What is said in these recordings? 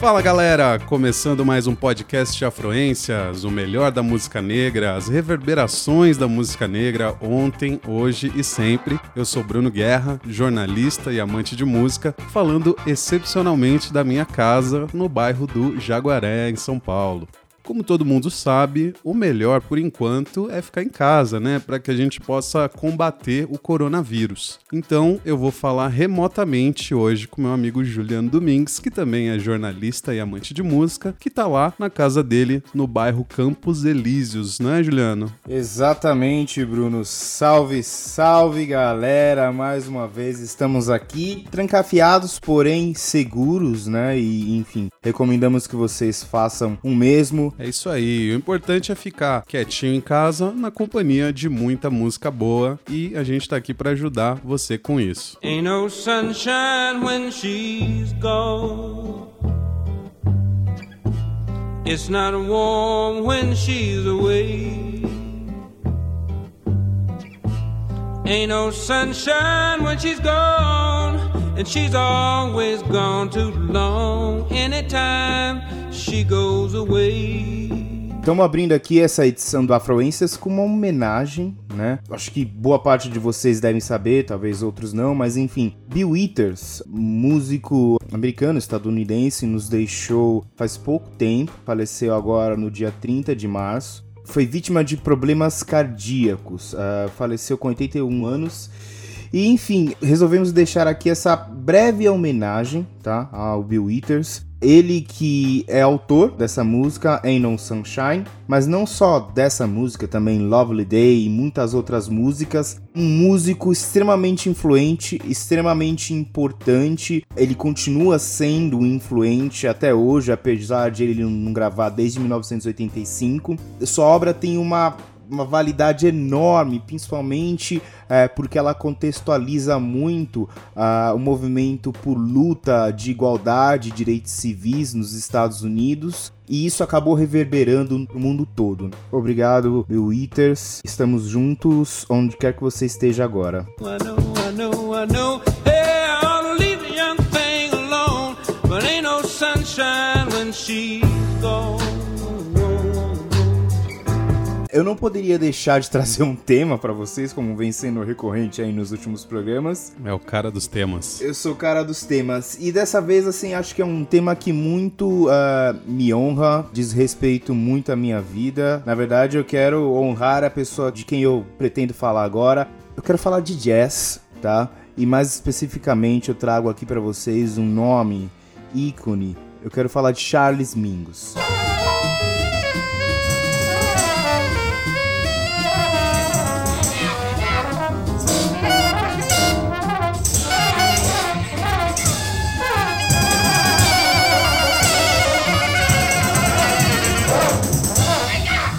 Fala galera, começando mais um podcast Afluências, o melhor da música negra, as reverberações da música negra ontem, hoje e sempre. Eu sou Bruno Guerra, jornalista e amante de música, falando excepcionalmente da minha casa no bairro do Jaguaré, em São Paulo. Como todo mundo sabe, o melhor por enquanto é ficar em casa, né? Para que a gente possa combater o coronavírus. Então eu vou falar remotamente hoje com meu amigo Juliano Domingues, que também é jornalista e amante de música, que tá lá na casa dele no bairro Campos Elíseos, não é, Juliano? Exatamente, Bruno. Salve, salve galera! Mais uma vez estamos aqui, trancafiados, porém seguros, né? E enfim, recomendamos que vocês façam o mesmo é isso aí. O importante é ficar quietinho em casa, na companhia de muita música boa e a gente tá aqui para ajudar você com isso. Ain't no sunshine when she's gone. It's not warm when she's away. Ain't no sunshine when she's gone, and she's always gone too long. Anytime she goes away. Estamos abrindo aqui essa edição do Afroências com uma homenagem, né? Acho que boa parte de vocês devem saber, talvez outros não, mas enfim. Bill Withers, músico americano, estadunidense, nos deixou faz pouco tempo, faleceu agora no dia 30 de março. Foi vítima de problemas cardíacos, uh, faleceu com 81 anos. E enfim, resolvemos deixar aqui essa breve homenagem, tá, ao Bill Withers. Ele que é autor dessa música, Ain't No Sunshine, mas não só dessa música, também Lovely Day e muitas outras músicas. Um músico extremamente influente, extremamente importante. Ele continua sendo influente até hoje, apesar de ele não gravar desde 1985. Sua obra tem uma uma validade enorme, principalmente é, porque ela contextualiza muito uh, o movimento por luta de igualdade, direitos civis nos Estados Unidos. E isso acabou reverberando no mundo todo. Obrigado, Bill Eaters. Estamos juntos onde quer que você esteja agora. I know, I know, I know. Hey, eu não poderia deixar de trazer um tema para vocês, como vem sendo recorrente aí nos últimos programas. É o cara dos temas. Eu sou o cara dos temas. E dessa vez, assim, acho que é um tema que muito uh, me honra, diz respeito muito à minha vida. Na verdade, eu quero honrar a pessoa de quem eu pretendo falar agora. Eu quero falar de jazz, tá? E mais especificamente, eu trago aqui para vocês um nome, ícone. Eu quero falar de Charles Mingus.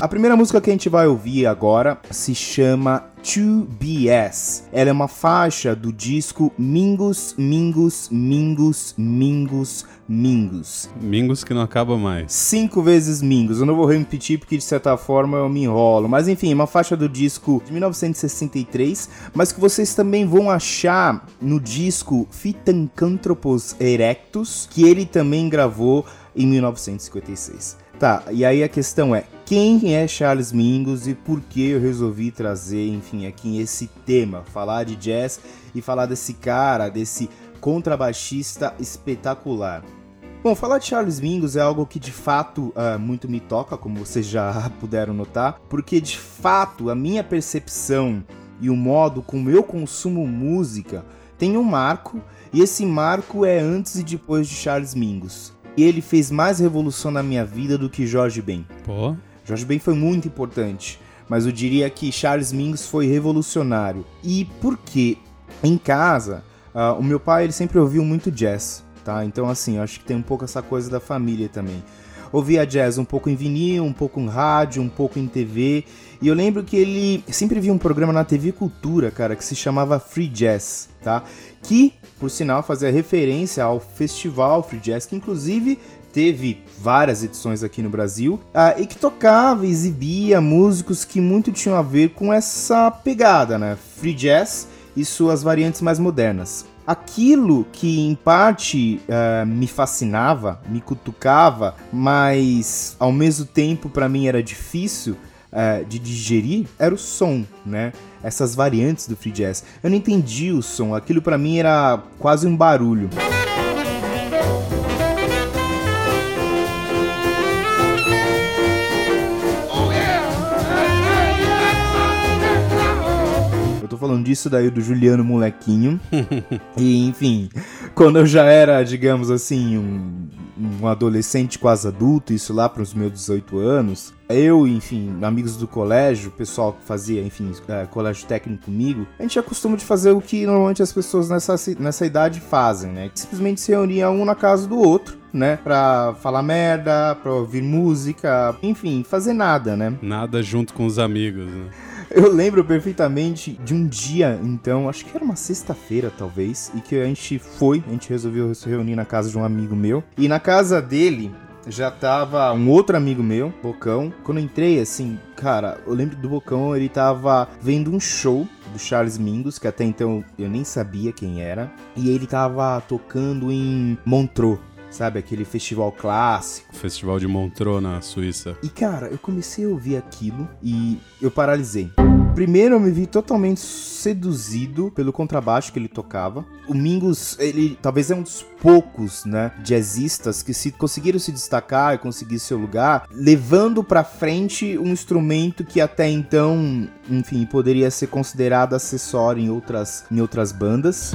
A primeira música que a gente vai ouvir agora se chama 2BS. Ela é uma faixa do disco Mingus, Mingus, Mingus, Mingus, Mingus. Mingus que não acaba mais. Cinco vezes Mingus. Eu não vou repetir porque de certa forma eu me enrolo. Mas enfim, uma faixa do disco de 1963, mas que vocês também vão achar no disco Phytanthropus Erectus, que ele também gravou em 1956. Tá, e aí a questão é, quem é Charles Mingus e por que eu resolvi trazer, enfim, aqui esse tema, falar de jazz e falar desse cara, desse contrabaixista espetacular. Bom, falar de Charles Mingus é algo que de fato uh, muito me toca, como vocês já puderam notar, porque de fato a minha percepção e o modo como eu consumo música tem um marco, e esse marco é antes e depois de Charles Mingus e ele fez mais revolução na minha vida do que Jorge Ben. Pô. Jorge Ben foi muito importante, mas eu diria que Charles Mingus foi revolucionário. E por quê? Em casa, uh, o meu pai ele sempre ouviu muito jazz, tá? Então assim, eu acho que tem um pouco essa coisa da família também. Ouvia jazz um pouco em vinil, um pouco em rádio, um pouco em TV. E eu lembro que ele sempre via um programa na TV Cultura, cara, que se chamava Free Jazz, tá? Que, por sinal, fazia referência ao festival Free Jazz, que inclusive teve várias edições aqui no Brasil, uh, e que tocava exibia músicos que muito tinham a ver com essa pegada, né? Free Jazz e suas variantes mais modernas. Aquilo que em parte uh, me fascinava, me cutucava, mas ao mesmo tempo para mim era difícil uh, de digerir, era o som, né? Essas variantes do free jazz. Eu não entendi o som, aquilo para mim era quase um barulho. Falando disso daí do Juliano Molequinho. e, enfim, quando eu já era, digamos assim, um, um adolescente quase adulto, isso lá para os meus 18 anos, eu, enfim, amigos do colégio, pessoal que fazia, enfim, é, colégio técnico comigo, a gente acostuma de fazer o que normalmente as pessoas nessa, nessa idade fazem, né? Simplesmente se reunia um na casa do outro, né? Pra falar merda, pra ouvir música, enfim, fazer nada, né? Nada junto com os amigos, né? Eu lembro perfeitamente de um dia, então, acho que era uma sexta-feira, talvez, e que a gente foi, a gente resolveu se reunir na casa de um amigo meu. E na casa dele, já tava um outro amigo meu, Bocão. Quando eu entrei, assim, cara, eu lembro do Bocão, ele tava vendo um show do Charles Mingus, que até então eu nem sabia quem era. E ele tava tocando em Montreux sabe? Aquele festival clássico. Festival de Montreux na Suíça. E cara, eu comecei a ouvir aquilo e eu paralisei. Primeiro eu me vi totalmente seduzido pelo contrabaixo que ele tocava. O Mingus, ele talvez é um dos poucos, né, jazzistas que se conseguiram se destacar e conseguir seu lugar, levando para frente um instrumento que até então, enfim, poderia ser considerado acessório em outras em outras bandas.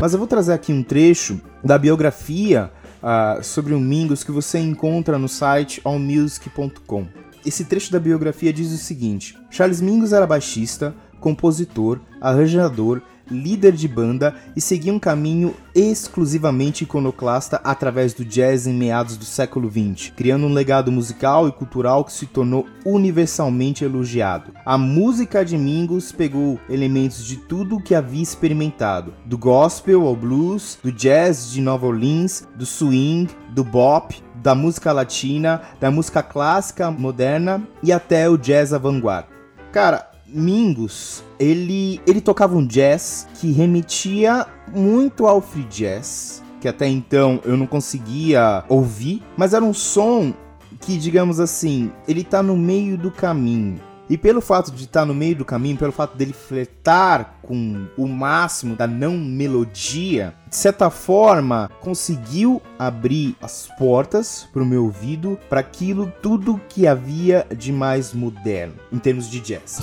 Mas eu vou trazer aqui um trecho da biografia uh, sobre o Mingus que você encontra no site allmusic.com. Esse trecho da biografia diz o seguinte: Charles Mingus era baixista, compositor, arranjador líder de banda e seguia um caminho exclusivamente iconoclasta através do jazz em meados do século XX, criando um legado musical e cultural que se tornou universalmente elogiado. A música de Mingus pegou elementos de tudo o que havia experimentado, do gospel ao blues, do jazz de Nova Orleans, do swing, do bop, da música latina, da música clássica moderna e até o jazz avant-garde. Cara, Mingus, ele, ele tocava um jazz que remetia muito ao free jazz, que até então eu não conseguia ouvir, mas era um som que, digamos assim, ele tá no meio do caminho. E pelo fato de estar no meio do caminho, pelo fato dele fletar com o máximo da não melodia, de certa forma conseguiu abrir as portas para o meu ouvido para aquilo tudo que havia de mais moderno em termos de jazz.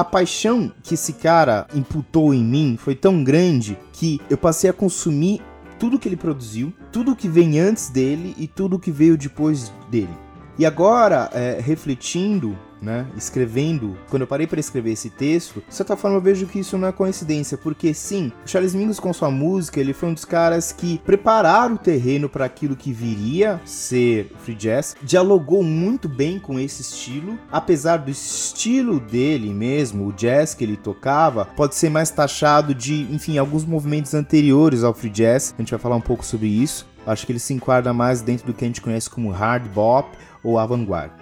A paixão que esse cara imputou em mim foi tão grande que eu passei a consumir tudo que ele produziu, tudo que vem antes dele e tudo que veio depois dele. E agora, é, refletindo né, escrevendo, quando eu parei para escrever esse texto, de certa forma eu vejo que isso não é coincidência, porque sim, o Charles Mingus com sua música, ele foi um dos caras que prepararam o terreno para aquilo que viria ser free jazz, dialogou muito bem com esse estilo, apesar do estilo dele mesmo, o jazz que ele tocava, pode ser mais taxado de, enfim, alguns movimentos anteriores ao free jazz, a gente vai falar um pouco sobre isso. Acho que ele se enquadra mais dentro do que a gente conhece como hard bop ou avant-garde.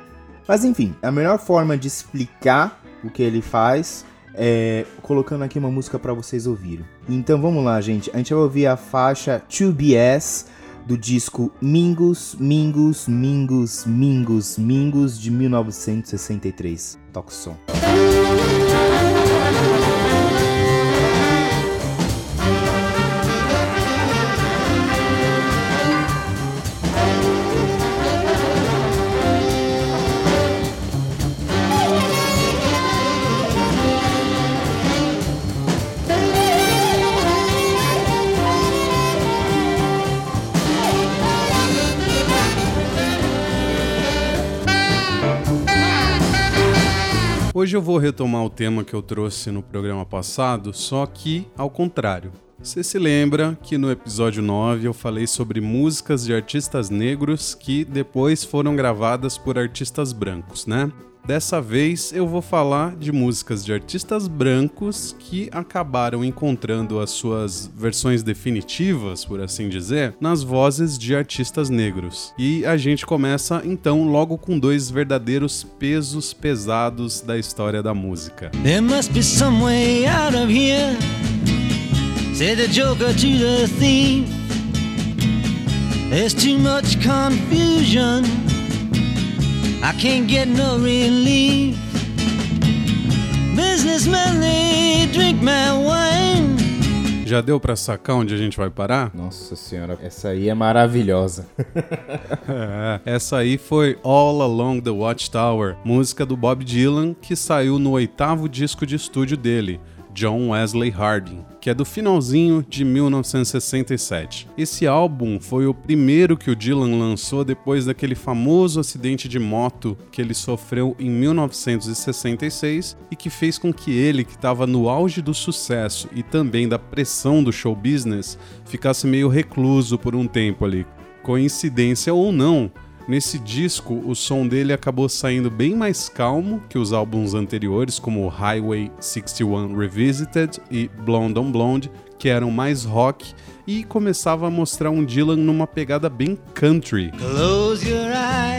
Mas enfim, a melhor forma de explicar o que ele faz é colocando aqui uma música para vocês ouvirem. Então vamos lá, gente. A gente vai ouvir a faixa 2BS do disco Mingus, Mingus, Mingus, Mingus, Mingus de 1963. Toca o som. Hoje eu vou retomar o tema que eu trouxe no programa passado, só que ao contrário. Você se lembra que no episódio 9 eu falei sobre músicas de artistas negros que depois foram gravadas por artistas brancos, né? Dessa vez eu vou falar de músicas de artistas brancos que acabaram encontrando as suas versões definitivas, por assim dizer, nas vozes de artistas negros. E a gente começa então logo com dois verdadeiros pesos pesados da história da música. There must be some way out of here. Say the joker to the thief. There's too much confusion. I can't get no relief. Businessmen, they drink my wine. Já deu para sacar onde a gente vai parar? Nossa senhora, essa aí é maravilhosa. é, essa aí foi All Along the Watchtower, música do Bob Dylan que saiu no oitavo disco de estúdio dele, John Wesley Harding, que é do finalzinho de 1967. Esse álbum foi o primeiro que o Dylan lançou depois daquele famoso acidente de moto que ele sofreu em 1966 e que fez com que ele, que estava no auge do sucesso e também da pressão do show business, ficasse meio recluso por um tempo ali. Coincidência ou não, Nesse disco, o som dele acabou saindo bem mais calmo que os álbuns anteriores, como Highway 61 Revisited e Blonde on Blonde, que eram mais rock, e começava a mostrar um Dylan numa pegada bem country. Close your eyes,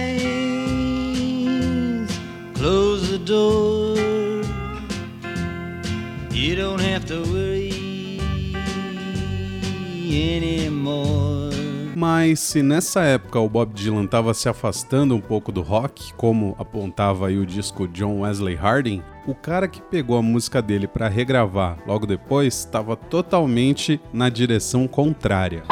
Mas se nessa época o Bob Dylan estava se afastando um pouco do rock, como apontava aí o disco John Wesley Harding, o cara que pegou a música dele para regravar logo depois estava totalmente na direção contrária.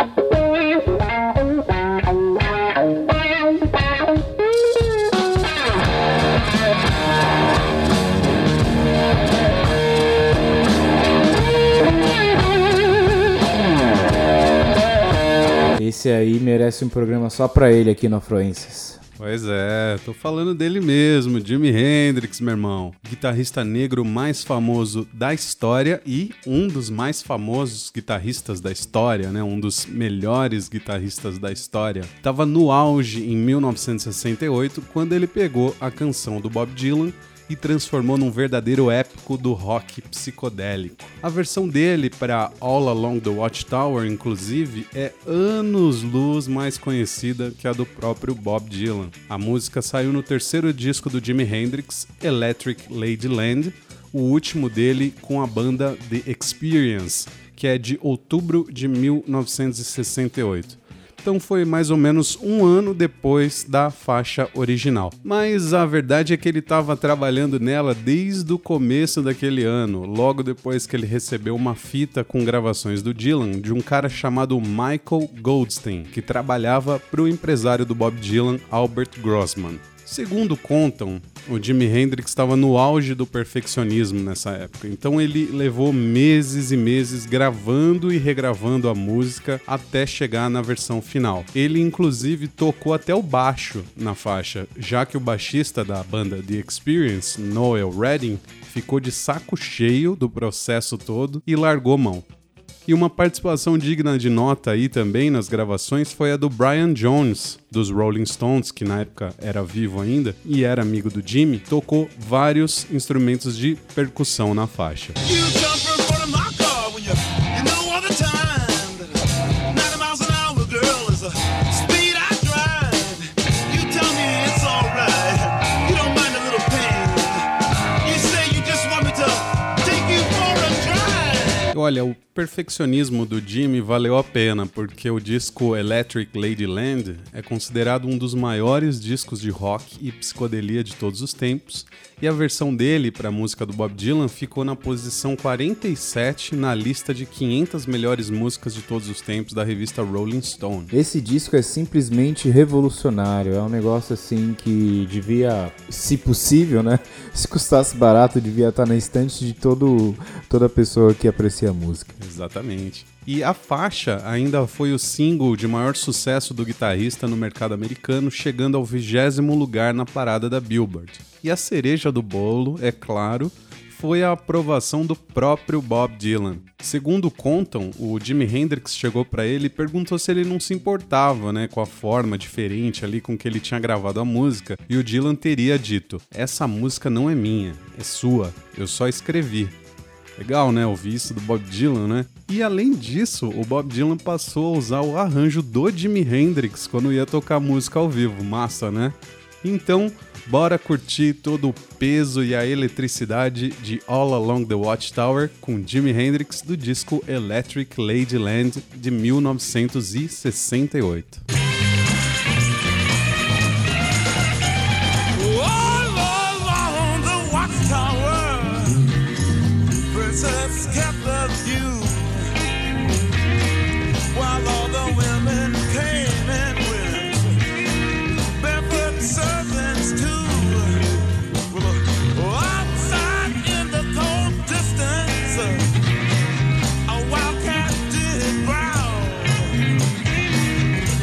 Esse aí merece um programa só pra ele aqui no Afluências. Pois é, tô falando dele mesmo, Jimi Hendrix, meu irmão. Guitarrista negro mais famoso da história e um dos mais famosos guitarristas da história, né? Um dos melhores guitarristas da história. Tava no auge em 1968 quando ele pegou a canção do Bob Dylan e transformou num verdadeiro épico do rock psicodélico. A versão dele para All Along the Watchtower, inclusive, é anos-luz mais conhecida que a do próprio Bob Dylan. A música saiu no terceiro disco do Jimi Hendrix, Electric Ladyland, o último dele com a banda The Experience, que é de outubro de 1968 então foi mais ou menos um ano depois da faixa original. Mas a verdade é que ele estava trabalhando nela desde o começo daquele ano, logo depois que ele recebeu uma fita com gravações do Dylan de um cara chamado Michael Goldstein, que trabalhava para o empresário do Bob Dylan, Albert Grossman. Segundo contam, o Jimi Hendrix estava no auge do perfeccionismo nessa época, então ele levou meses e meses gravando e regravando a música até chegar na versão final. Ele inclusive tocou até o baixo na faixa, já que o baixista da banda The Experience, Noel Redding, ficou de saco cheio do processo todo e largou mão. E uma participação digna de nota aí também nas gravações foi a do Brian Jones, dos Rolling Stones, que na época era vivo ainda e era amigo do Jimmy, tocou vários instrumentos de percussão na faixa. Olha, o perfeccionismo do Jimmy valeu a pena, porque o disco Electric Ladyland é considerado um dos maiores discos de rock e psicodelia de todos os tempos, e a versão dele para a música do Bob Dylan ficou na posição 47 na lista de 500 melhores músicas de todos os tempos da revista Rolling Stone. Esse disco é simplesmente revolucionário, é um negócio assim que devia, se possível, né, se custasse barato, devia estar na estante de todo, toda pessoa que aprecia a música. Exatamente. E a faixa ainda foi o single de maior sucesso do guitarrista no mercado americano, chegando ao vigésimo lugar na parada da Billboard. E a cereja do bolo, é claro, foi a aprovação do próprio Bob Dylan. Segundo contam, o Jimi Hendrix chegou para ele e perguntou se ele não se importava, né, com a forma diferente ali com que ele tinha gravado a música, e o Dylan teria dito: "Essa música não é minha, é sua. Eu só escrevi." Legal, né? Ouvir isso do Bob Dylan, né? E além disso, o Bob Dylan passou a usar o arranjo do Jimi Hendrix quando ia tocar música ao vivo. Massa, né? Então, bora curtir todo o peso e a eletricidade de All Along the Watchtower com Jimi Hendrix do disco Electric Ladyland de 1968.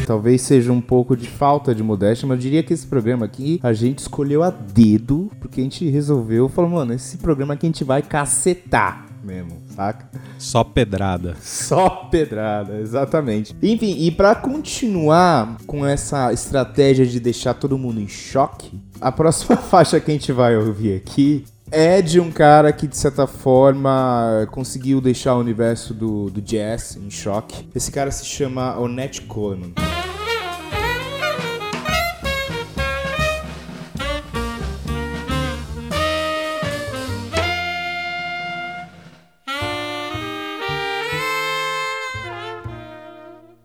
Talvez seja um pouco de falta de modéstia, mas eu diria que esse programa aqui a gente escolheu a dedo, porque a gente resolveu, falou, mano, esse programa aqui a gente vai cacetar mesmo, saca? Só pedrada. Só pedrada, exatamente. Enfim, e para continuar com essa estratégia de deixar todo mundo em choque, a próxima faixa que a gente vai ouvir aqui é de um cara que, de certa forma, conseguiu deixar o universo do, do jazz em choque. Esse cara se chama Onette Coleman.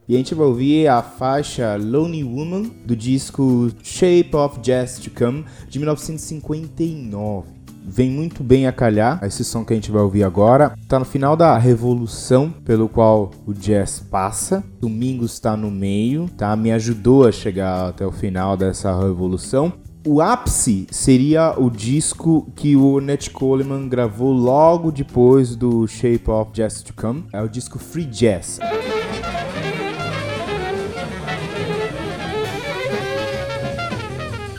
E a gente vai ouvir a faixa Lonely Woman do disco Shape of Jazz to Come de 1959 vem muito bem a calhar esse som que a gente vai ouvir agora. Tá no final da revolução pelo qual o jazz passa. Domingos está no meio, tá? Me ajudou a chegar até o final dessa revolução. O ápice seria o disco que o Nat Coleman gravou logo depois do Shape of Jazz to Come. É o disco Free Jazz.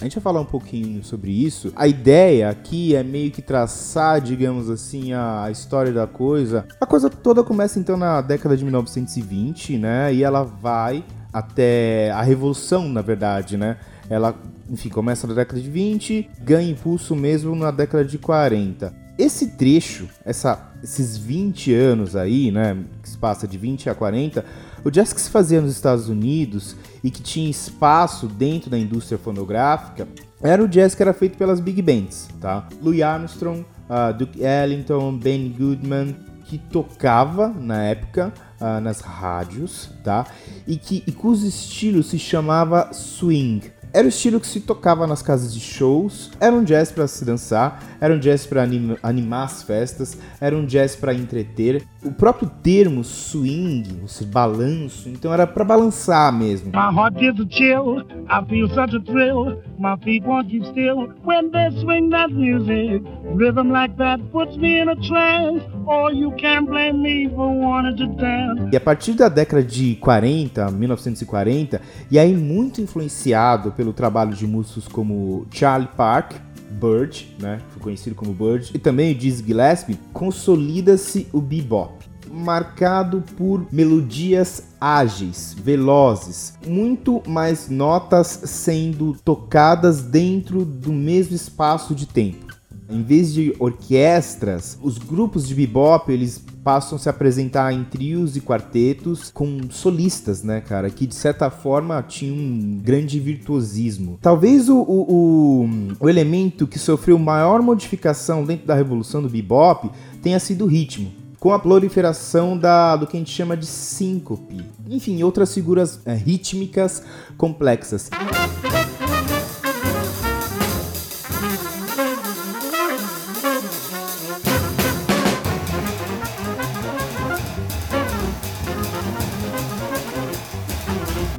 A gente vai falar um pouquinho sobre isso. A ideia aqui é meio que traçar, digamos assim, a história da coisa. A coisa toda começa então na década de 1920, né? E ela vai até a revolução, na verdade, né? Ela, enfim, começa na década de 20, ganha impulso mesmo na década de 40. Esse trecho, essa, esses 20 anos aí, né, que se passa de 20 a 40, o jazz que se fazia nos Estados Unidos e que tinha espaço dentro da indústria fonográfica era o jazz que era feito pelas big bands, tá? Louis Armstrong, uh, Duke Ellington, Ben Goodman, que tocava na época uh, nas rádios, tá? E que e cujo estilo se chamava swing. Era o estilo que se tocava nas casas de shows, era um jazz para se dançar, era um jazz para anim animar as festas, era um jazz para entreter. O próprio termo swing, esse balanço, então era para balançar mesmo. My heart gives a chill, I feel such a thrill, my feet won't keep still when they swing that music. Rhythm like that puts me in a trance, or you can't blame me for wanting to dance. E a partir da década de 40, 1940, e aí muito influenciado pelo trabalho de músicos como Charlie Park, Bird, né, foi conhecido como Bird, e também o Dizzy Gillespie, consolida-se o bebop, marcado por melodias ágeis, velozes, muito mais notas sendo tocadas dentro do mesmo espaço de tempo. Em vez de orquestras, os grupos de bebop eles passam a se apresentar em trios e quartetos com solistas, né, cara, que de certa forma tinham um grande virtuosismo. Talvez o, o, o, o elemento que sofreu maior modificação dentro da revolução do bebop tenha sido o ritmo com a proliferação da, do que a gente chama de síncope, enfim, outras figuras é, rítmicas complexas.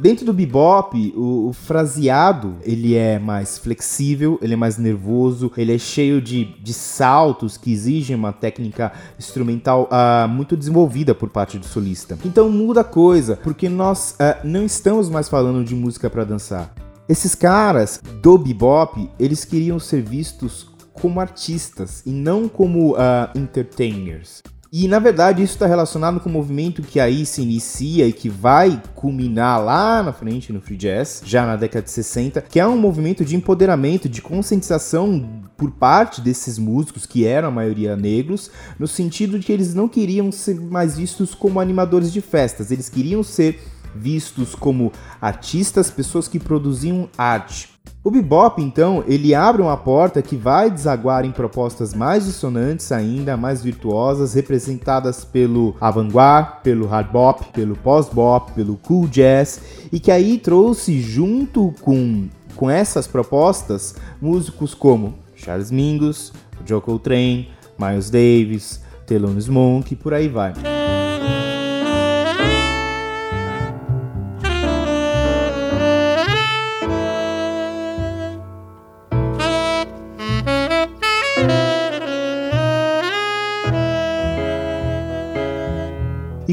Dentro do bebop, o, o, fraseado, ele é mais flexível, ele é mais nervoso, ele é cheio de, de saltos que exigem uma técnica instrumental uh, muito desenvolvida por parte do solista. Então muda a coisa, porque nós uh, não estamos mais falando de música para dançar. Esses caras do bebop, eles queriam ser vistos como artistas e não como uh, entertainers. E na verdade isso está relacionado com o movimento que aí se inicia e que vai culminar lá na frente no free jazz, já na década de 60, que é um movimento de empoderamento, de conscientização por parte desses músicos que eram a maioria negros, no sentido de que eles não queriam ser mais vistos como animadores de festas, eles queriam ser vistos como artistas, pessoas que produziam arte. O bebop, então, ele abre uma porta que vai desaguar em propostas mais dissonantes ainda, mais virtuosas, representadas pelo avant-garde, pelo hard bop, pelo post-bop, pelo cool jazz, e que aí trouxe junto com, com essas propostas músicos como Charles Mingus, Joe Coltrane, Miles Davis, Thelonious Monk e por aí vai.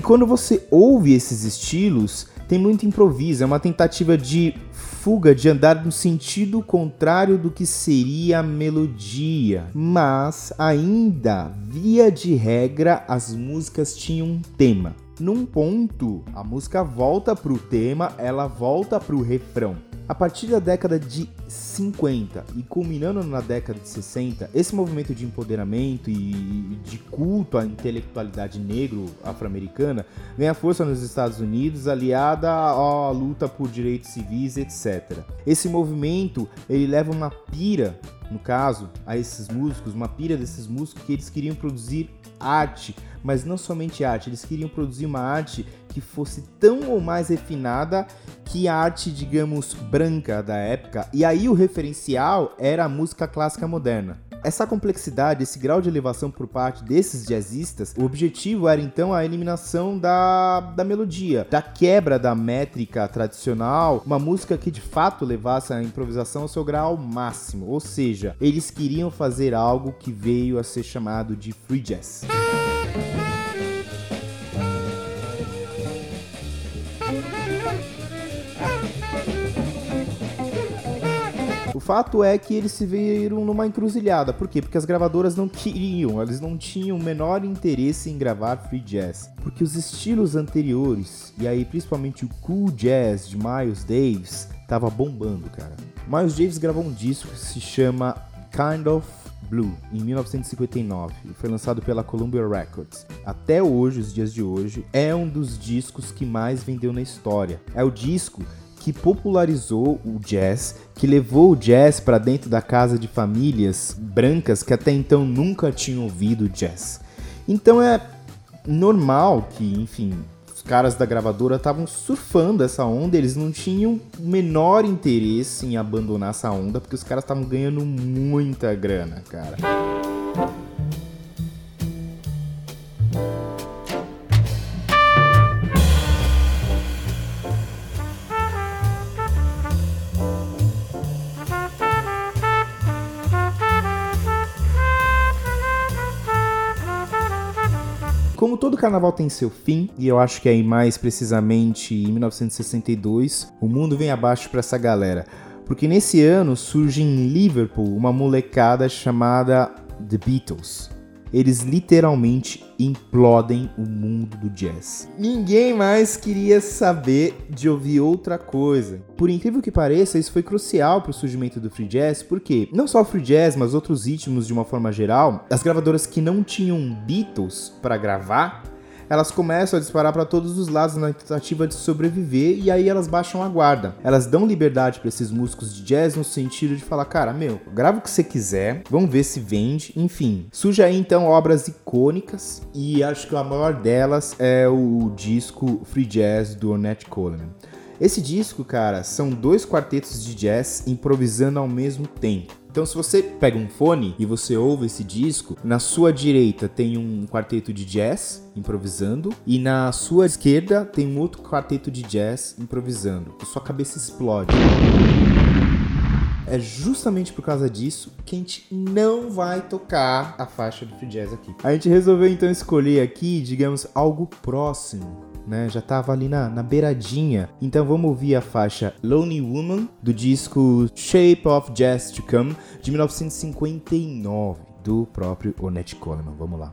Quando você ouve esses estilos, tem muito improviso, é uma tentativa de fuga, de andar no sentido contrário do que seria a melodia. Mas ainda, via de regra, as músicas tinham um tema. Num ponto, a música volta pro tema, ela volta pro refrão. A partir da década de 50 e culminando na década de 60, esse movimento de empoderamento e de culto à intelectualidade negro afro-americana ganha força nos Estados Unidos, aliada à luta por direitos civis, etc. Esse movimento ele leva uma pira, no caso, a esses músicos, uma pira desses músicos que eles queriam produzir arte, mas não somente arte, eles queriam produzir uma arte que fosse tão ou mais refinada que a arte, digamos, branca da época. E aí o referencial era a música clássica moderna. Essa complexidade, esse grau de elevação por parte desses jazzistas, o objetivo era então a eliminação da, da melodia, da quebra da métrica tradicional, uma música que de fato levasse a improvisação ao seu grau máximo, ou seja, eles queriam fazer algo que veio a ser chamado de free jazz. O fato é que eles se viram numa encruzilhada. Por quê? Porque as gravadoras não queriam, eles não tinham o menor interesse em gravar free jazz. Porque os estilos anteriores, e aí principalmente o cool jazz de Miles Davis, tava bombando, cara. Miles Davis gravou um disco que se chama Kind of Blue, em 1959, e foi lançado pela Columbia Records. Até hoje, os dias de hoje, é um dos discos que mais vendeu na história. É o disco que popularizou o jazz, que levou o jazz para dentro da casa de famílias brancas que até então nunca tinham ouvido jazz. Então é normal que, enfim, os caras da gravadora estavam surfando essa onda, eles não tinham o menor interesse em abandonar essa onda, porque os caras estavam ganhando muita grana, cara. Carnaval tem seu fim, e eu acho que aí mais precisamente em 1962, o mundo vem abaixo para essa galera. Porque nesse ano surge em Liverpool uma molecada chamada The Beatles eles literalmente implodem o mundo do jazz. Ninguém mais queria saber de ouvir outra coisa. Por incrível que pareça, isso foi crucial para o surgimento do free jazz, porque não só o free jazz, mas outros ritmos de uma forma geral, as gravadoras que não tinham Beatles para gravar elas começam a disparar para todos os lados na tentativa de sobreviver e aí elas baixam a guarda. Elas dão liberdade para esses músicos de jazz no sentido de falar, cara, meu, grava o que você quiser, vamos ver se vende, enfim. Surge aí então obras icônicas e acho que a maior delas é o disco Free Jazz do Ornette Coleman. Esse disco, cara, são dois quartetos de jazz improvisando ao mesmo tempo. Então, se você pega um fone e você ouve esse disco, na sua direita tem um quarteto de jazz improvisando e na sua esquerda tem um outro quarteto de jazz improvisando. A sua cabeça explode. É justamente por causa disso que a gente não vai tocar a faixa do free jazz aqui. A gente resolveu então escolher aqui, digamos, algo próximo né? Já tava ali na, na beiradinha. Então vamos ouvir a faixa Lonely Woman do disco Shape of Jazz to Come de 1959 do próprio Ornette Coleman. Vamos lá.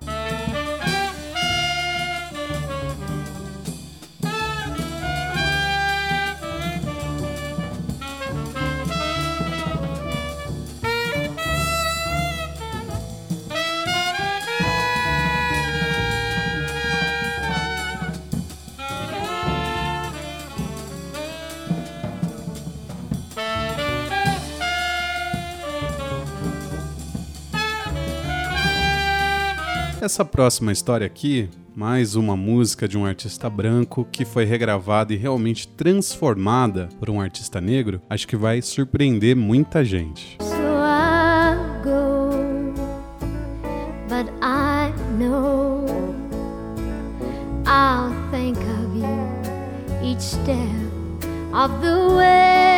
Essa próxima história aqui, mais uma música de um artista branco que foi regravada e realmente transformada por um artista negro, acho que vai surpreender muita gente. So I go, but I know I'll think of you each step of the way.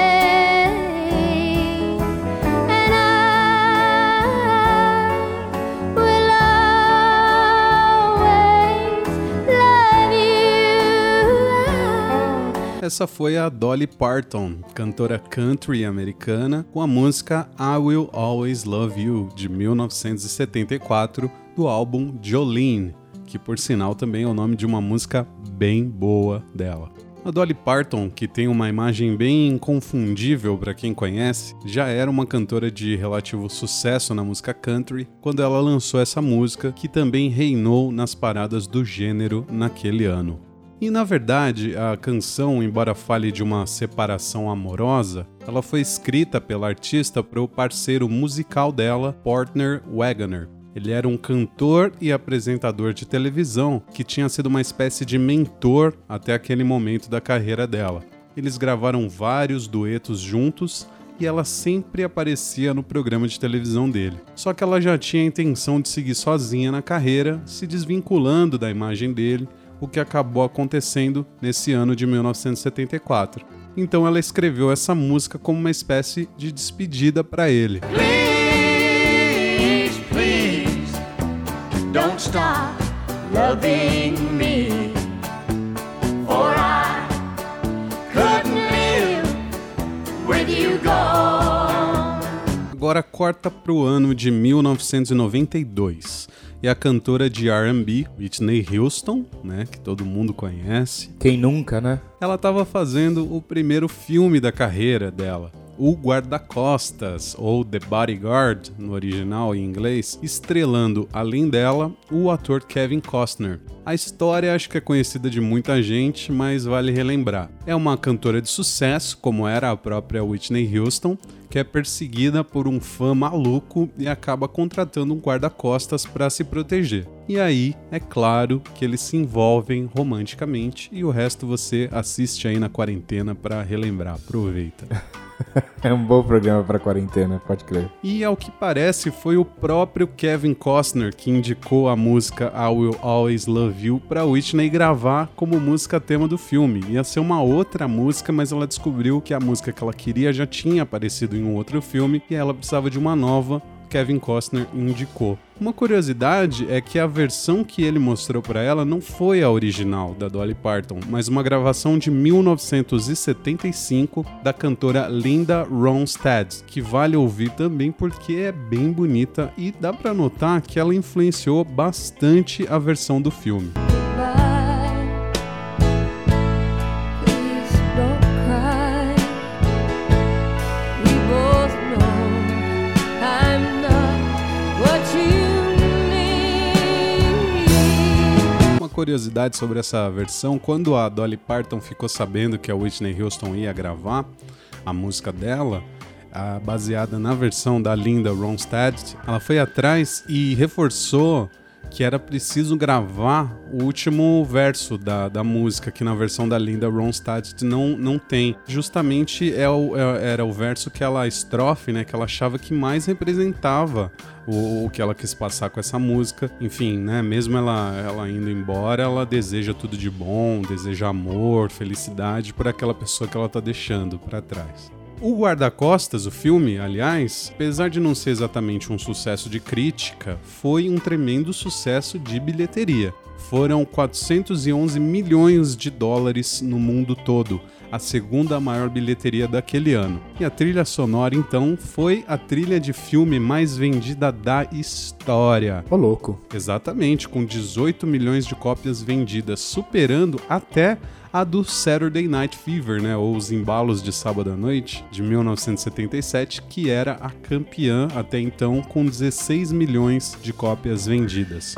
Essa foi a Dolly Parton, cantora country americana, com a música I Will Always Love You, de 1974, do álbum Jolene, que por sinal também é o nome de uma música bem boa dela. A Dolly Parton, que tem uma imagem bem inconfundível para quem conhece, já era uma cantora de relativo sucesso na música country quando ela lançou essa música, que também reinou nas paradas do gênero naquele ano. E na verdade, a canção, embora fale de uma separação amorosa, ela foi escrita pela artista para o parceiro musical dela, Portner Wagoner. Ele era um cantor e apresentador de televisão que tinha sido uma espécie de mentor até aquele momento da carreira dela. Eles gravaram vários duetos juntos e ela sempre aparecia no programa de televisão dele. Só que ela já tinha a intenção de seguir sozinha na carreira, se desvinculando da imagem dele, o que acabou acontecendo nesse ano de 1974. Então ela escreveu essa música como uma espécie de despedida para ele. Please, please. Agora corta pro ano de 1992. E a cantora de R&B, Whitney Houston, né, que todo mundo conhece, Quem nunca, né? ela estava fazendo o primeiro filme da carreira dela, O Guarda-Costas, ou The Bodyguard, no original em inglês, estrelando, além dela, o ator Kevin Costner. A história acho que é conhecida de muita gente, mas vale relembrar. É uma cantora de sucesso, como era a própria Whitney Houston, que é perseguida por um fã maluco e acaba contratando um guarda-costas para se proteger. E aí, é claro que eles se envolvem romanticamente e o resto você assiste aí na quarentena para relembrar. Aproveita. É um bom programa pra quarentena, pode crer. E ao que parece, foi o próprio Kevin Costner que indicou a música I Will Always Love You pra Whitney gravar como música tema do filme. Ia ser uma outra música, mas ela descobriu que a música que ela queria já tinha aparecido em um outro filme e ela precisava de uma nova. Kevin Costner indicou. Uma curiosidade é que a versão que ele mostrou para ela não foi a original da Dolly Parton, mas uma gravação de 1975 da cantora Linda Ronstadt, que vale ouvir também porque é bem bonita e dá para notar que ela influenciou bastante a versão do filme. Curiosidade sobre essa versão, quando a Dolly Parton ficou sabendo que a Whitney Houston ia gravar a música dela, baseada na versão da Linda Ronstadt, ela foi atrás e reforçou que era preciso gravar o último verso da, da música, que na versão da Linda Ronstadt não, não tem. Justamente é o, é- era o verso que ela, a estrofe, né, que ela achava que mais representava o, o que ela quis passar com essa música. Enfim, né, mesmo ela, ela indo embora, ela deseja tudo de bom, deseja amor, felicidade por aquela pessoa que ela tá deixando para trás. O Guarda-Costas, o filme, aliás, apesar de não ser exatamente um sucesso de crítica, foi um tremendo sucesso de bilheteria. Foram 411 milhões de dólares no mundo todo, a segunda maior bilheteria daquele ano. E a trilha sonora, então, foi a trilha de filme mais vendida da história. Ô, louco. Exatamente, com 18 milhões de cópias vendidas, superando até a do Saturday Night Fever, né, ou Os Embalos de Sábado à Noite, de 1977, que era a campeã até então com 16 milhões de cópias vendidas.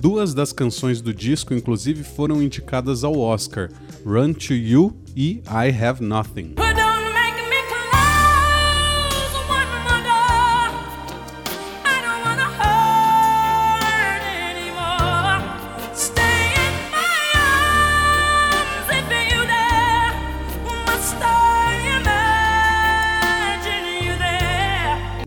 Duas das canções do disco, inclusive, foram indicadas ao Oscar: Run to You e I Have Nothing.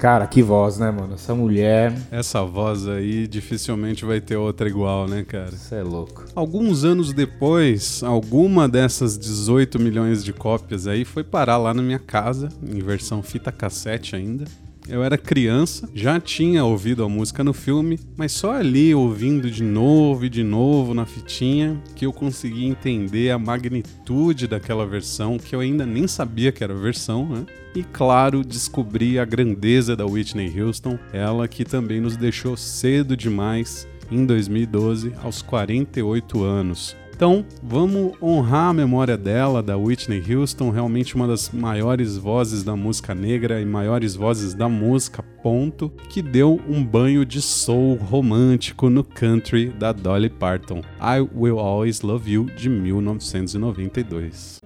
Cara, que voz, né, mano? Essa mulher. Essa voz aí dificilmente vai ter outra igual, né, cara? Você é louco. Alguns anos depois, alguma dessas 18 milhões de cópias aí foi parar lá na minha casa, em versão fita cassete ainda. Eu era criança, já tinha ouvido a música no filme, mas só ali ouvindo de novo e de novo na fitinha que eu consegui entender a magnitude daquela versão que eu ainda nem sabia que era versão, né? E claro, descobri a grandeza da Whitney Houston, ela que também nos deixou cedo demais em 2012, aos 48 anos. Então, vamos honrar a memória dela, da Whitney Houston, realmente uma das maiores vozes da música negra e maiores vozes da música, ponto, que deu um banho de soul romântico no country da Dolly Parton. I Will Always Love You, de 1992.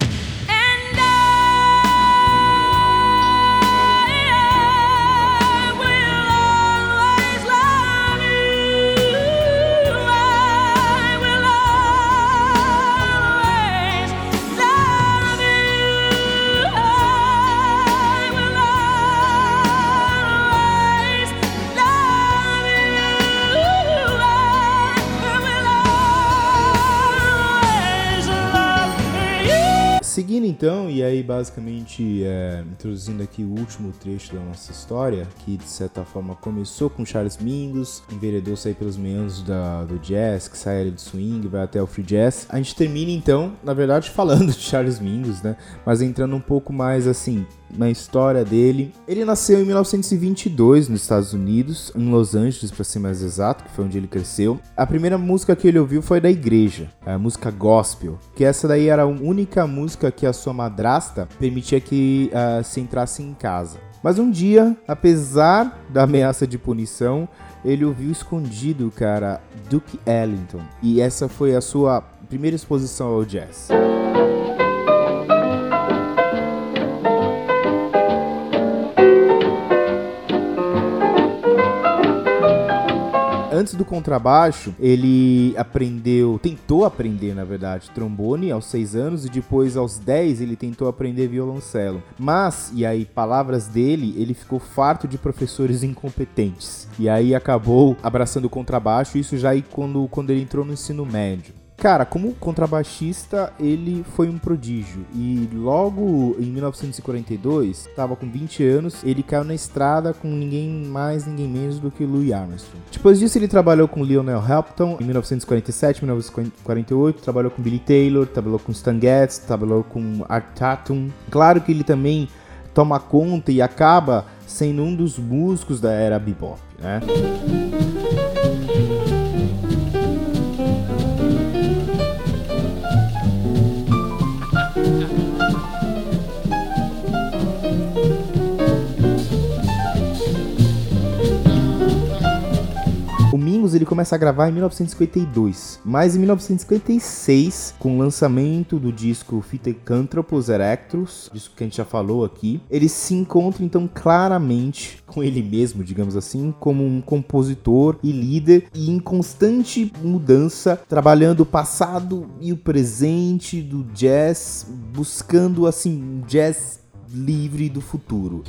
Aí basicamente é, introduzindo aqui o último trecho da nossa história, que de certa forma começou com Charles Mingus, enveredou-se pelos meandros da, do jazz, que sai ali do swing, vai até o free jazz. A gente termina então, na verdade, falando de Charles Mingus, né? Mas entrando um pouco mais assim na história dele. Ele nasceu em 1922 nos Estados Unidos, em Los Angeles para ser mais exato, que foi onde ele cresceu. A primeira música que ele ouviu foi da igreja, a música gospel, que essa daí era a única música que a sua madrasta permitia que ah, se entrasse em casa. Mas um dia, apesar da ameaça de punição, ele ouviu escondido, cara, Duke Ellington. E essa foi a sua primeira exposição ao jazz. Antes do contrabaixo, ele aprendeu, tentou aprender, na verdade, trombone aos 6 anos e depois aos 10 ele tentou aprender violoncelo. Mas, e aí palavras dele, ele ficou farto de professores incompetentes. E aí acabou abraçando o contrabaixo, isso já aí quando, quando ele entrou no ensino médio. Cara, como contrabaixista, ele foi um prodígio. E logo em 1942, estava com 20 anos, ele caiu na estrada com ninguém mais, ninguém menos do que Louis Armstrong. Depois disso, ele trabalhou com Lionel Hampton em 1947, 1948, trabalhou com Billy Taylor, trabalhou com Stan Getz, trabalhou com Art Tatum. Claro que ele também toma conta e acaba sendo um dos músicos da era bebop, né? Ele começa a gravar em 1952, mas em 1956, com o lançamento do disco Phytocanthropus erectus, disco que a gente já falou aqui, ele se encontra então claramente com ele mesmo, digamos assim, como um compositor e líder e em constante mudança, trabalhando o passado e o presente do jazz, buscando assim um jazz livre do futuro.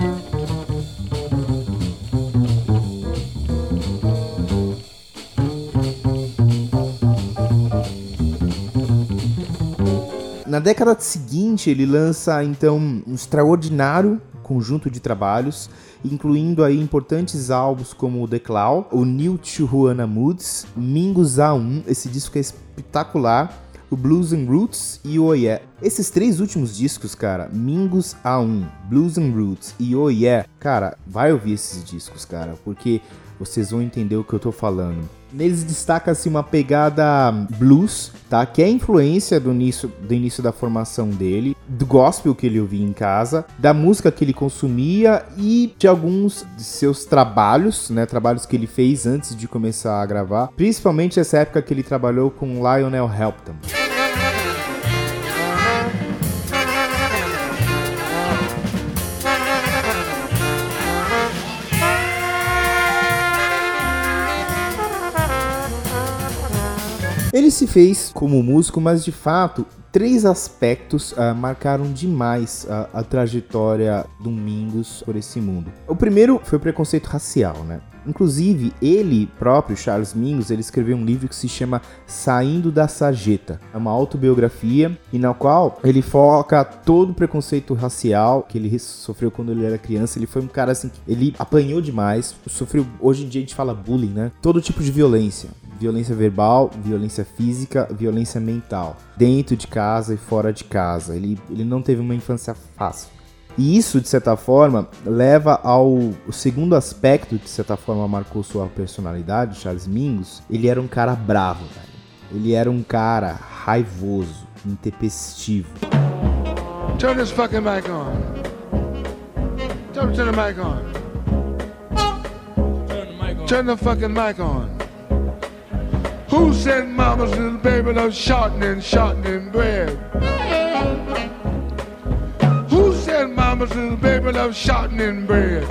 Na década seguinte, ele lança então um extraordinário conjunto de trabalhos, incluindo aí importantes álbuns como o The Claw, o New Tijuana Moods, Mingus A1, esse disco é espetacular, o Blues and Roots e o Oh Yeah. Esses três últimos discos, cara, Mingus A1, Blues and Roots e Oh Yeah, cara, vai ouvir esses discos, cara, porque vocês vão entender o que eu tô falando. Neles destaca-se uma pegada blues, tá? Que é influência do início, do início da formação dele, do gospel que ele ouvia em casa, da música que ele consumia e de alguns de seus trabalhos, né? Trabalhos que ele fez antes de começar a gravar, principalmente essa época que ele trabalhou com Lionel Helpton. Ele se fez como músico, mas de fato, três aspectos ah, marcaram demais ah, a trajetória do Mingus por esse mundo. O primeiro foi o preconceito racial, né? Inclusive, ele próprio, Charles Mingus, ele escreveu um livro que se chama Saindo da Sarjeta. É uma autobiografia e na qual ele foca todo o preconceito racial que ele sofreu quando ele era criança. Ele foi um cara assim, ele apanhou demais, sofreu, hoje em dia a gente fala bullying, né? Todo tipo de violência violência verbal, violência física, violência mental, dentro de casa e fora de casa. Ele, ele não teve uma infância fácil. E isso, de certa forma, leva ao o segundo aspecto que, de certa forma, marcou sua personalidade, Charles Mingus. Ele era um cara bravo, velho. Ele era um cara raivoso, intempestivo. Turn this fucking mic on. Turn, turn the mic on. Turn the fucking mic on. Who said mama's little baby loves shortening, shortening bread? Who said mama's little baby loves shortening bread?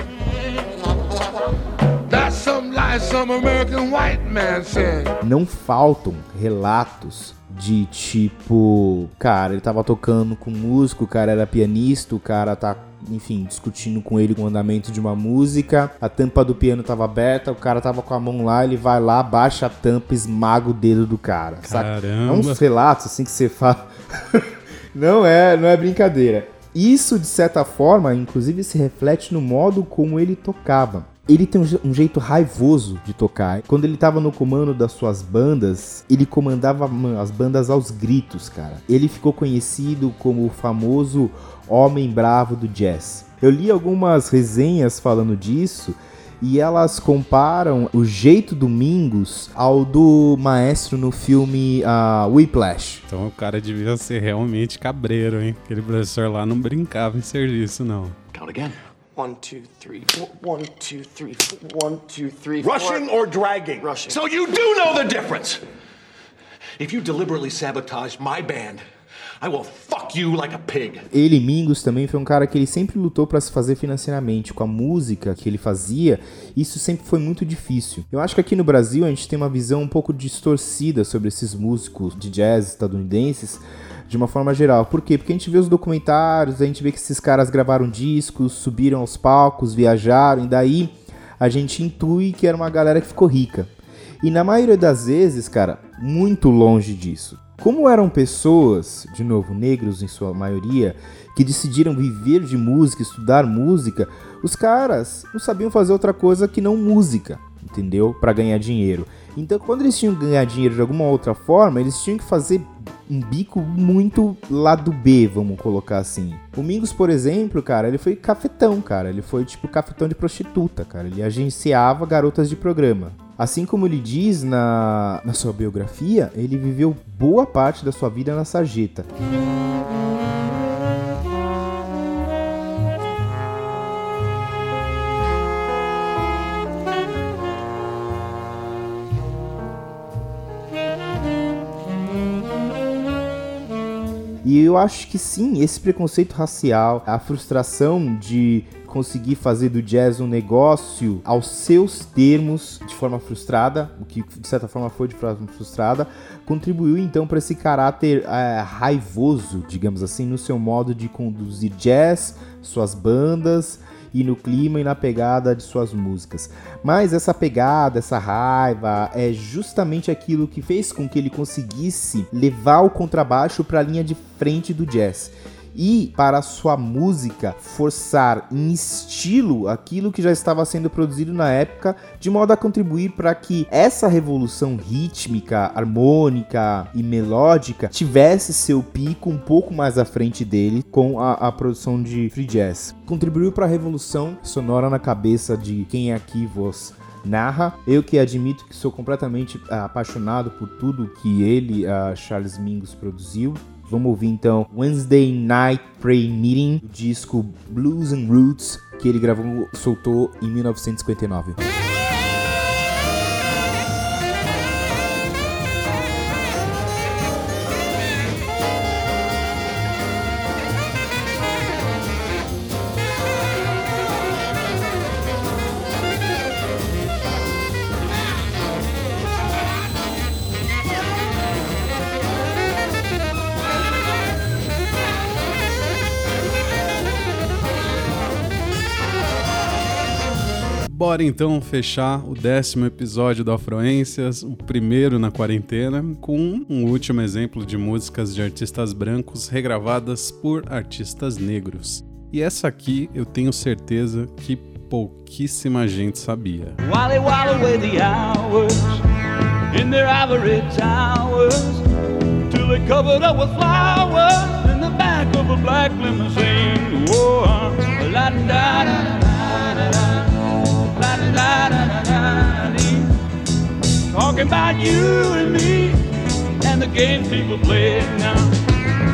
That's some lie some American white man said. não faltam relatos de tipo, cara, ele tava tocando com músico, o cara era pianista, o cara tá, enfim, discutindo com ele o andamento de uma música, a tampa do piano tava aberta, o cara tava com a mão lá, ele vai lá, baixa a tampa, esmaga o dedo do cara. saca? É Caramba. uns relatos assim que você fala. não é, não é brincadeira. Isso, de certa forma, inclusive se reflete no modo como ele tocava. Ele tem um je- jeito raivoso de tocar. Quando ele tava no comando das suas bandas, ele comandava as bandas aos gritos, cara. Ele ficou conhecido como o famoso Homem Bravo do Jazz. Eu li algumas resenhas falando disso e elas comparam o jeito do Mingus ao do maestro no filme ah, Whiplash. Então o cara devia ser realmente cabreiro, hein? Aquele professor lá não brincava em serviço, não. Count again. One, two, three, four. One, two, three, four. One, two, three, four. Rushing or dragging? Rushing. So you do know the difference. If you deliberately sabotage my band, I will fuck you like a pig. Ele, Mingus, também foi um cara que ele sempre lutou para se fazer financeiramente com a música que ele fazia. Isso sempre foi muito difícil. Eu acho que aqui no Brasil a gente tem uma visão um pouco distorcida sobre esses músicos de jazz estadunidenses de uma forma geral. Por quê? Porque a gente vê os documentários, a gente vê que esses caras gravaram discos, subiram aos palcos, viajaram, e daí a gente intui que era uma galera que ficou rica. E na maioria das vezes, cara, muito longe disso. Como eram pessoas, de novo, negros em sua maioria, que decidiram viver de música, estudar música, os caras não sabiam fazer outra coisa que não música, entendeu? Para ganhar dinheiro. Então, quando eles tinham que ganhar dinheiro de alguma outra forma, eles tinham que fazer um bico muito lado B, vamos colocar assim. O Mingos, por exemplo, cara, ele foi cafetão, cara. Ele foi tipo cafetão de prostituta, cara. Ele agenciava garotas de programa. Assim como ele diz na, na sua biografia, ele viveu boa parte da sua vida na sarjeta. E eu acho que sim, esse preconceito racial, a frustração de conseguir fazer do jazz um negócio aos seus termos de forma frustrada, o que de certa forma foi de forma frustrada, contribuiu então para esse caráter eh, raivoso, digamos assim, no seu modo de conduzir jazz, suas bandas e no clima e na pegada de suas músicas. Mas essa pegada, essa raiva, é justamente aquilo que fez com que ele conseguisse levar o contrabaixo para a linha de frente do jazz e para sua música forçar em estilo aquilo que já estava sendo produzido na época, de modo a contribuir para que essa revolução rítmica, harmônica e melódica tivesse seu pico um pouco mais à frente dele com a, a produção de free jazz. Contribuiu para a revolução sonora na cabeça de quem aqui vos narra. Eu que admito que sou completamente ah, apaixonado por tudo que ele, ah, Charles Mingus, produziu. Vamos ouvir então Wednesday Night Pray Meeting, do disco Blues and Roots, que ele gravou, soltou em 1959. Bora então fechar o décimo episódio do Afroências, o primeiro na quarentena, com um último exemplo de músicas de artistas brancos regravadas por artistas negros. E essa aqui eu tenho certeza que pouquíssima gente sabia. Wally wall away the hours in their ivory towers till they covered up with flowers in the back of a black limousine. Whoa, la da da Talking about you and me and the games people play now.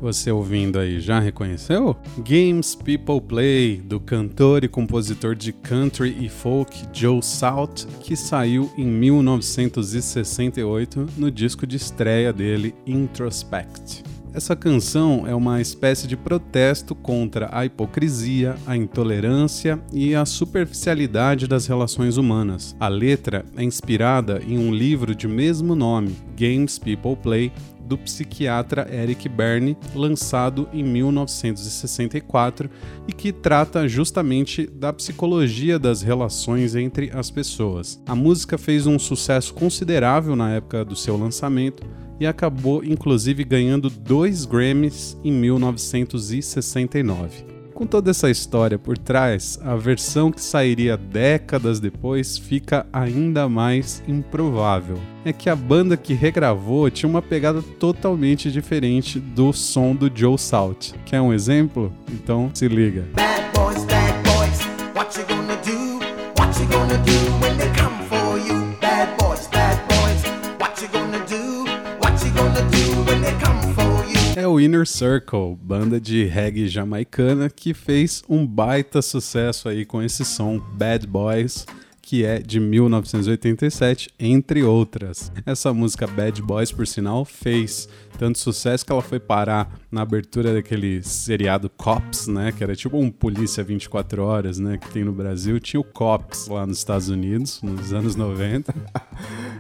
Você ouvindo aí já reconheceu? Games People Play, do cantor e compositor de country e folk Joe Salt, que saiu em 1968 no disco de estreia dele, Introspect. Essa canção é uma espécie de protesto contra a hipocrisia, a intolerância e a superficialidade das relações humanas. A letra é inspirada em um livro de mesmo nome, Games People Play, do psiquiatra Eric Berne, lançado em 1964 e que trata justamente da psicologia das relações entre as pessoas. A música fez um sucesso considerável na época do seu lançamento e acabou inclusive ganhando dois Grammys em 1969. Com toda essa história por trás, a versão que sairia décadas depois fica ainda mais improvável. É que a banda que regravou tinha uma pegada totalmente diferente do som do Joe Salt. Quer um exemplo? Então se liga. Bad Inner Circle, banda de reggae jamaicana que fez um baita sucesso aí com esse som Bad Boys, que é de 1987, entre outras. Essa música Bad Boys, por sinal, fez tanto sucesso que ela foi parar na abertura daquele seriado Cops, né, que era tipo um Polícia 24 horas, né, que tem no Brasil. Tinha o Cops lá nos Estados Unidos, nos anos 90.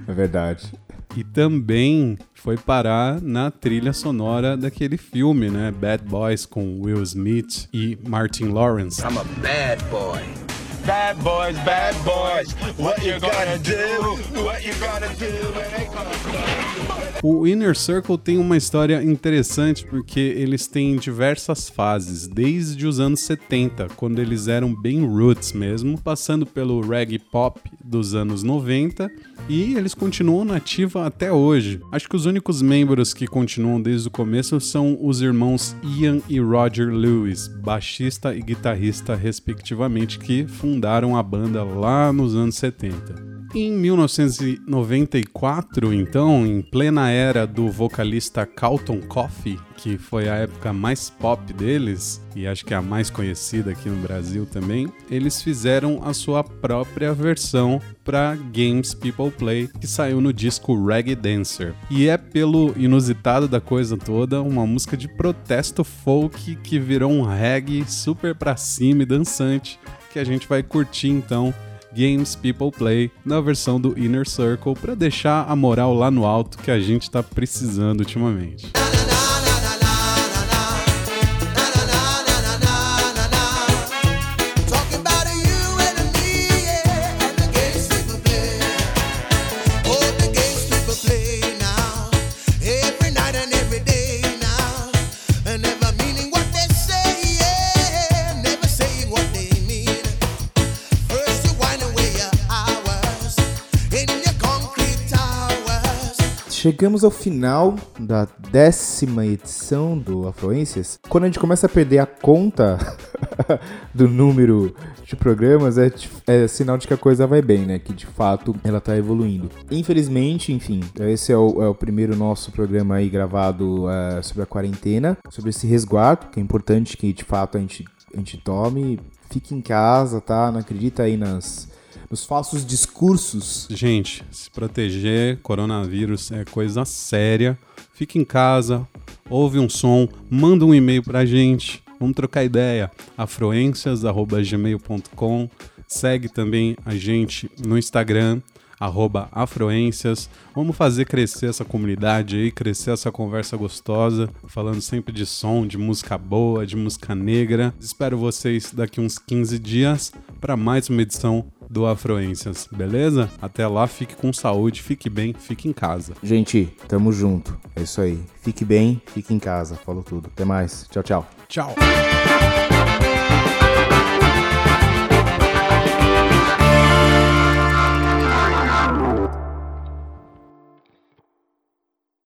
É verdade. E também foi parar na trilha sonora daquele filme, né? Bad Boys com Will Smith e Martin Lawrence. I'm a bad boy. Bad boys, bad boys, what you gonna do? What you gonna do when they come? O Inner Circle tem uma história interessante porque eles têm diversas fases, desde os anos 70, quando eles eram bem roots mesmo, passando pelo reggae pop dos anos 90 e eles continuam na ativa até hoje. Acho que os únicos membros que continuam desde o começo são os irmãos Ian e Roger Lewis, baixista e guitarrista respectivamente, que fundaram a banda lá nos anos 70. Em 1994, então, em plena era do vocalista Carlton Coffey, que foi a época mais pop deles, e acho que é a mais conhecida aqui no Brasil também, eles fizeram a sua própria versão para Games People Play, que saiu no disco Reggae Dancer. E é pelo inusitado da coisa toda, uma música de protesto folk que virou um reggae super pra cima e dançante, que a gente vai curtir então Games People Play na versão do Inner Circle para deixar a moral lá no alto que a gente tá precisando ultimamente. Chegamos ao final da décima edição do Afluências. Quando a gente começa a perder a conta do número de programas, é, é, sinal de que a coisa vai bem, né? Que de fato ela tá evoluindo. Infelizmente, enfim, esse é o, é o primeiro nosso programa aí gravado uh, sobre a quarentena, sobre esse resguardo, que é importante que de fato a gente, a gente tome. Fique em casa, tá? Não acredita aí nas nos falsos discursos. Gente, se proteger, coronavírus é coisa séria. Fique em casa, ouve um som, manda um e-mail pra gente, vamos trocar ideia. afroências.gmail.com Segue também a gente no Instagram, arroba afroências. Vamos fazer crescer essa comunidade aí, crescer essa conversa gostosa, falando sempre de som, de música boa, de música negra. Espero vocês daqui uns 15 dias para mais uma edição do Afroências, beleza? Até lá, fique com saúde, fique bem, fique em casa. Gente, tamo junto. É isso aí. Fique bem, fique em casa. Falou tudo. Até mais. Tchau, tchau. Tchau.